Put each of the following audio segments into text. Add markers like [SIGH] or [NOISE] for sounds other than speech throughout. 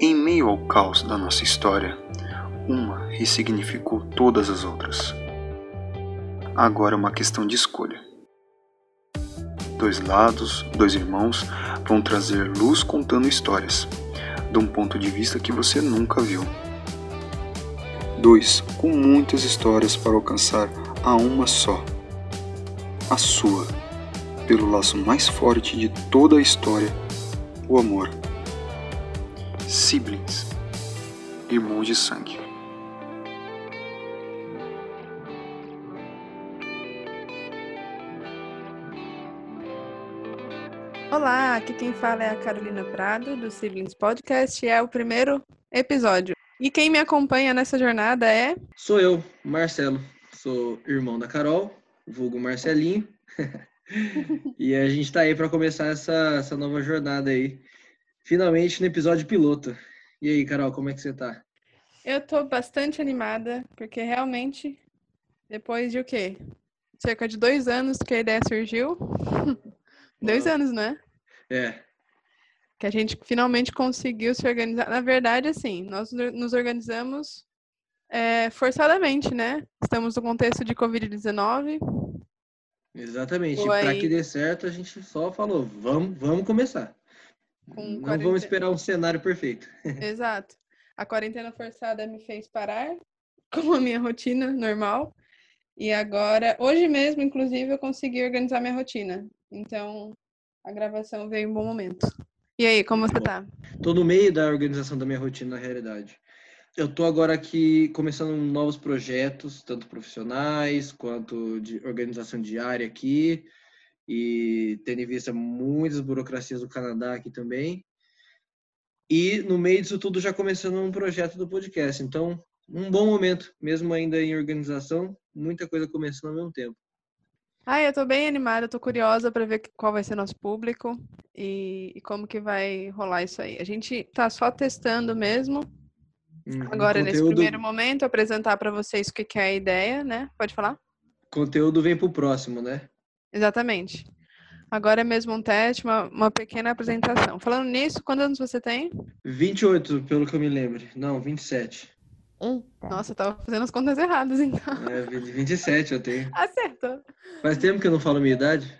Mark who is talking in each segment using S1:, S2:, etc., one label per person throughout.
S1: Em meio ao caos da nossa história, uma ressignificou todas as outras. Agora é uma questão de escolha. Dois lados, dois irmãos, vão trazer luz contando histórias, de um ponto de vista que você nunca viu. Dois com muitas histórias para alcançar a uma só, a sua, pelo laço mais forte de toda a história, o amor. Siblings, irmãos de sangue.
S2: Olá, aqui quem fala é a Carolina Prado, do Siblings Podcast, e é o primeiro episódio. E quem me acompanha nessa jornada é.
S3: Sou eu, Marcelo. Sou irmão da Carol, vulgo Marcelinho. [LAUGHS] e a gente tá aí para começar essa, essa nova jornada aí. Finalmente no episódio piloto. E aí, Carol, como é que você tá?
S2: Eu tô bastante animada, porque realmente, depois de o quê? Cerca de dois anos que a ideia surgiu. [LAUGHS] dois anos, né?
S3: É.
S2: Que a gente finalmente conseguiu se organizar. Na verdade, assim, nós nos organizamos é, forçadamente, né? Estamos no contexto de Covid-19.
S3: Exatamente. Para que dê certo, a gente só falou, vamos, vamos começar. Não quarentena. vamos esperar um cenário perfeito. [LAUGHS]
S2: Exato. A quarentena forçada me fez parar [LAUGHS] com a minha rotina normal. E agora, hoje mesmo, inclusive, eu consegui organizar minha rotina. Então, a gravação veio em um bom momento. E aí, como você tá?
S3: Tô no meio da organização da minha rotina, na realidade. Eu tô agora aqui começando novos projetos, tanto profissionais quanto de organização diária aqui, e tendo em vista muitas burocracias do Canadá aqui também. E no meio disso tudo já começando um projeto do podcast. Então, um bom momento, mesmo ainda em organização, muita coisa começando ao mesmo tempo.
S2: Ah, eu tô bem animada, tô curiosa para ver qual vai ser nosso público e, e, como que vai rolar isso aí. A gente tá só testando mesmo. Uhum, Agora, conteúdo... nesse primeiro momento, apresentar para vocês o que, que é a ideia, né? Pode falar?
S3: Conteúdo vem pro próximo, né?
S2: Exatamente. Agora é mesmo um teste, uma, uma pequena apresentação. Falando nisso, quantos anos você tem?
S3: 28, pelo que eu me lembro. Não, 27.
S2: Eita. Nossa, eu tava fazendo as contas erradas, então.
S3: É, 27 eu tenho. [LAUGHS]
S2: Acertou.
S3: Faz tempo que eu não falo minha idade.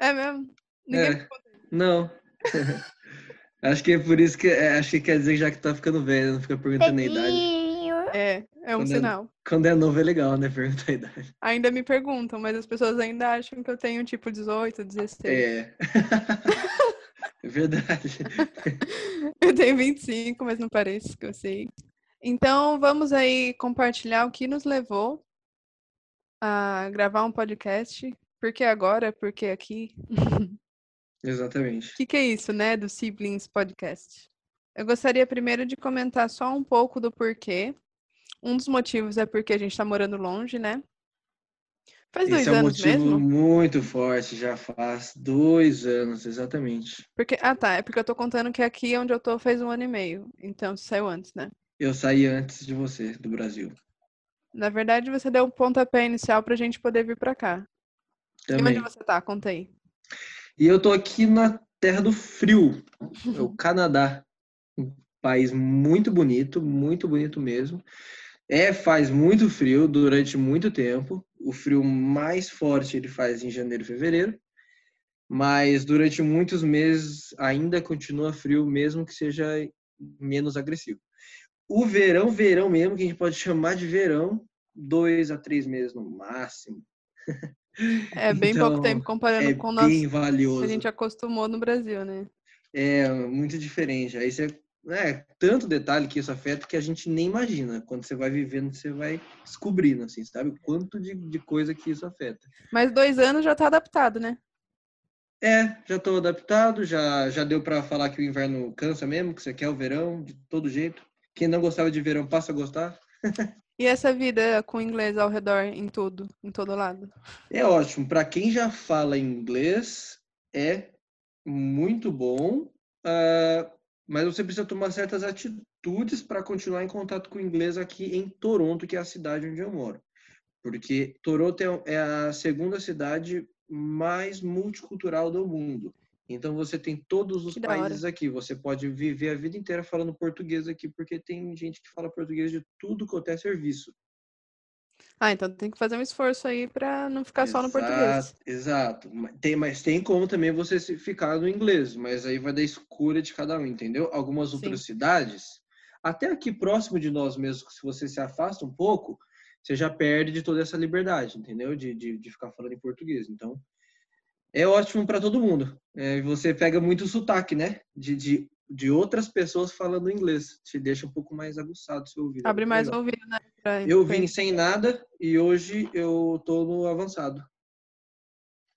S2: É mesmo? Ninguém
S3: é. Não. [LAUGHS] acho que é por isso que. É, acho que quer dizer que já que tá ficando velho, não fica perguntando a idade.
S2: É, é um quando é
S3: sinal. É, quando é novo é legal, né? Perguntar a idade.
S2: Ainda me perguntam, mas as pessoas ainda acham que eu tenho tipo 18, 16.
S3: É. [LAUGHS] é verdade. [LAUGHS]
S2: eu tenho 25, mas não parece que eu sei. Então, vamos aí compartilhar o que nos levou a gravar um podcast. Por que agora? Por que aqui? [LAUGHS]
S3: Exatamente.
S2: O que, que é isso, né, do Siblings Podcast? Eu gostaria primeiro de comentar só um pouco do porquê. Um dos motivos é porque a gente está morando longe, né?
S3: Faz dois Esse é um anos motivo mesmo? muito forte, já faz dois anos, exatamente.
S2: Porque, ah, tá. É porque eu tô contando que aqui onde eu tô faz um ano e meio. Então, saiu antes, né?
S3: Eu saí antes de você, do Brasil.
S2: Na verdade, você deu o pontapé inicial pra gente poder vir pra cá. Também. E onde você tá? Conta aí.
S3: E eu tô aqui na terra do frio, é o [LAUGHS] Canadá. Um país muito bonito, muito bonito mesmo. É, faz muito frio durante muito tempo. O frio mais forte ele faz em janeiro e fevereiro. Mas durante muitos meses ainda continua frio, mesmo que seja menos agressivo. O verão, verão mesmo, que a gente pode chamar de verão, dois a três meses no máximo.
S2: É bem então, pouco tempo comparando
S3: é
S2: com o nosso
S3: bem valioso.
S2: que a gente acostumou no Brasil, né?
S3: É muito diferente. Aí você é tanto detalhe que isso afeta que a gente nem imagina. Quando você vai vivendo, você vai descobrindo, assim, sabe? O quanto de, de coisa que isso afeta.
S2: Mas dois anos já tá adaptado, né?
S3: É, já tô adaptado, já, já deu para falar que o inverno cansa mesmo, que você quer o verão de todo jeito. Quem não gostava de verão passa a gostar. [LAUGHS]
S2: E essa vida com inglês ao redor em tudo, em todo lado?
S3: É ótimo. Para quem já fala inglês, é muito bom. Uh, mas você precisa tomar certas atitudes para continuar em contato com o inglês aqui em Toronto, que é a cidade onde eu moro. Porque Toronto é, é a segunda cidade mais multicultural do mundo. Então você tem todos os países aqui. Você pode viver a vida inteira falando português aqui, porque tem gente que fala português de tudo quanto é serviço.
S2: Ah, então tem que fazer um esforço aí para não ficar exato, só no português.
S3: Exato. Tem, mas tem como também você ficar no inglês, mas aí vai da escolha de cada um, entendeu? Algumas Sim. outras cidades, até aqui próximo de nós mesmos, se você se afasta um pouco, você já perde de toda essa liberdade, entendeu? De, de, de ficar falando em português. Então, é ótimo para todo mundo. É, você pega muito sotaque, né? De, de, de outras pessoas falando inglês. Te deixa um pouco mais aguçado o seu ouvido.
S2: Abre mais o ouvido, né?
S3: Eu vim sem nada e hoje eu tô no avançado.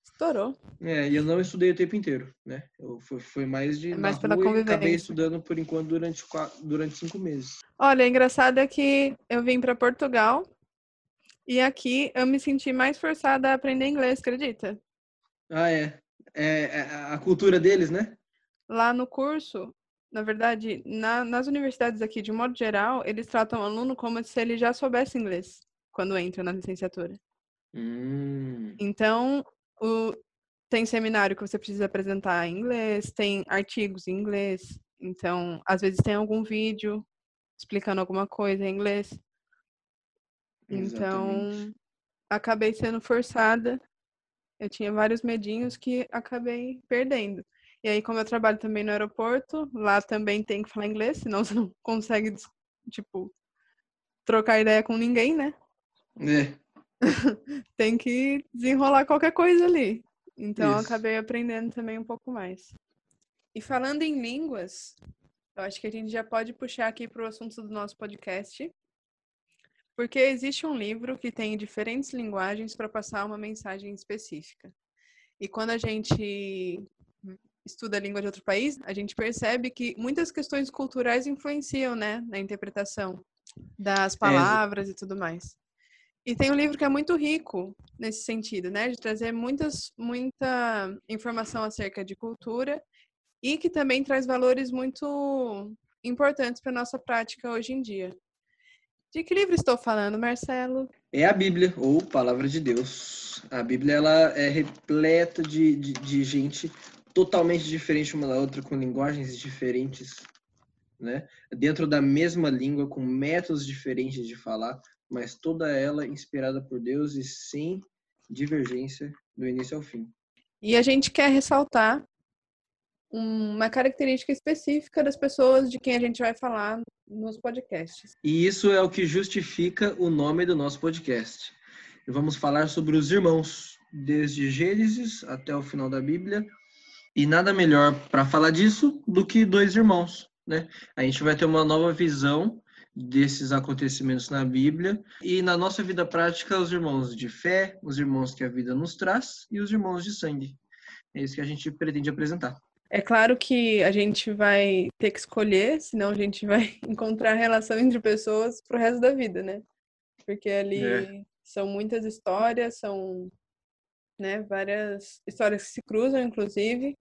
S2: Estourou.
S3: É, e eu não estudei o tempo inteiro, né? Eu, foi, foi mais de. É
S2: mais pela convivência.
S3: acabei estudando por enquanto durante, quatro, durante cinco meses.
S2: Olha, engraçado é que eu vim para Portugal e aqui eu me senti mais forçada a aprender inglês, acredita?
S3: Ah, é. É, é a cultura deles, né?
S2: Lá no curso, na verdade, na, nas universidades aqui, de modo geral, eles tratam o aluno como se ele já soubesse inglês quando entra na licenciatura.
S3: Hum.
S2: Então, o, tem seminário que você precisa apresentar em inglês, tem artigos em inglês, então, às vezes tem algum vídeo explicando alguma coisa em inglês. Então, Exatamente. acabei sendo forçada. Eu tinha vários medinhos que acabei perdendo. E aí, como eu trabalho também no aeroporto, lá também tem que falar inglês, senão você não consegue, tipo, trocar ideia com ninguém, né?
S3: É. [LAUGHS]
S2: tem que desenrolar qualquer coisa ali. Então, eu acabei aprendendo também um pouco mais. E falando em línguas, eu acho que a gente já pode puxar aqui para o assunto do nosso podcast, porque existe um livro que tem diferentes linguagens para passar uma mensagem específica. E quando a gente estuda a língua de outro país, a gente percebe que muitas questões culturais influenciam, né, na interpretação das palavras é. e tudo mais. E tem um livro que é muito rico nesse sentido, né, de trazer muitas, muita informação acerca de cultura e que também traz valores muito importantes para nossa prática hoje em dia. De que livro estou falando, Marcelo?
S3: É a Bíblia, ou Palavra de Deus. A Bíblia ela é repleta de, de, de gente totalmente diferente uma da outra, com linguagens diferentes, né? Dentro da mesma língua, com métodos diferentes de falar, mas toda ela inspirada por Deus e sem divergência do início ao fim.
S2: E a gente quer ressaltar uma característica específica das pessoas de quem a gente vai falar nos podcasts.
S3: E isso é o que justifica o nome do nosso podcast. vamos falar sobre os irmãos, desde Gênesis até o final da Bíblia. E nada melhor para falar disso do que dois irmãos, né? A gente vai ter uma nova visão desses acontecimentos na Bíblia e na nossa vida prática os irmãos de fé, os irmãos que a vida nos traz e os irmãos de sangue. É isso que a gente pretende apresentar.
S2: É claro que a gente vai ter que escolher, senão a gente vai [LAUGHS] encontrar relação entre pessoas pro resto da vida, né? Porque ali é. são muitas histórias, são né, várias histórias que se cruzam, inclusive.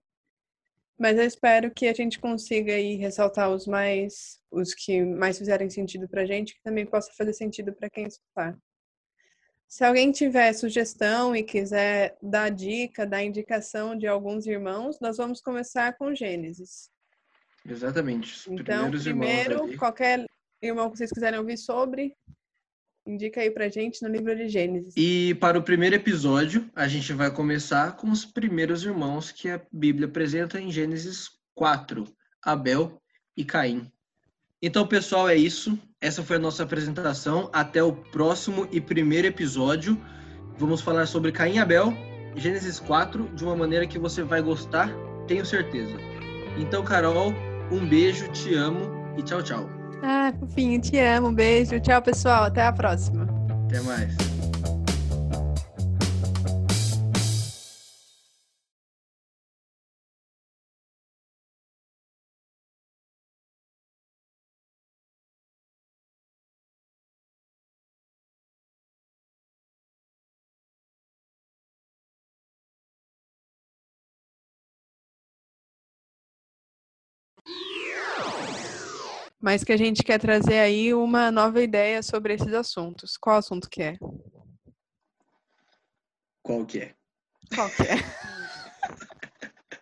S2: Mas eu espero que a gente consiga aí ressaltar os mais, os que mais fizerem sentido pra gente, que também possa fazer sentido para quem escutar. Se alguém tiver sugestão e quiser dar dica, dar indicação de alguns irmãos, nós vamos começar com Gênesis.
S3: Exatamente.
S2: então, primeiro, qualquer irmão que vocês quiserem ouvir sobre, indica aí pra gente no livro de Gênesis.
S3: E para o primeiro episódio, a gente vai começar com os primeiros irmãos que a Bíblia apresenta em Gênesis 4, Abel e Caim. Então, pessoal, é isso. Essa foi a nossa apresentação. Até o próximo e primeiro episódio. Vamos falar sobre Caim e Abel, Gênesis 4, de uma maneira que você vai gostar, tenho certeza. Então, Carol, um beijo, te amo e tchau, tchau.
S2: Ah, fofinho, te amo, um beijo. Tchau, pessoal. Até a próxima.
S3: Até mais.
S2: Mas que a gente quer trazer aí uma nova ideia sobre esses assuntos. Qual assunto que é?
S3: Qual que é?
S2: Qual que é?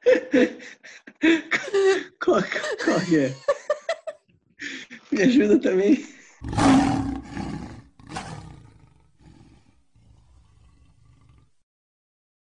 S2: [LAUGHS]
S3: qual, qual é? Me ajuda também.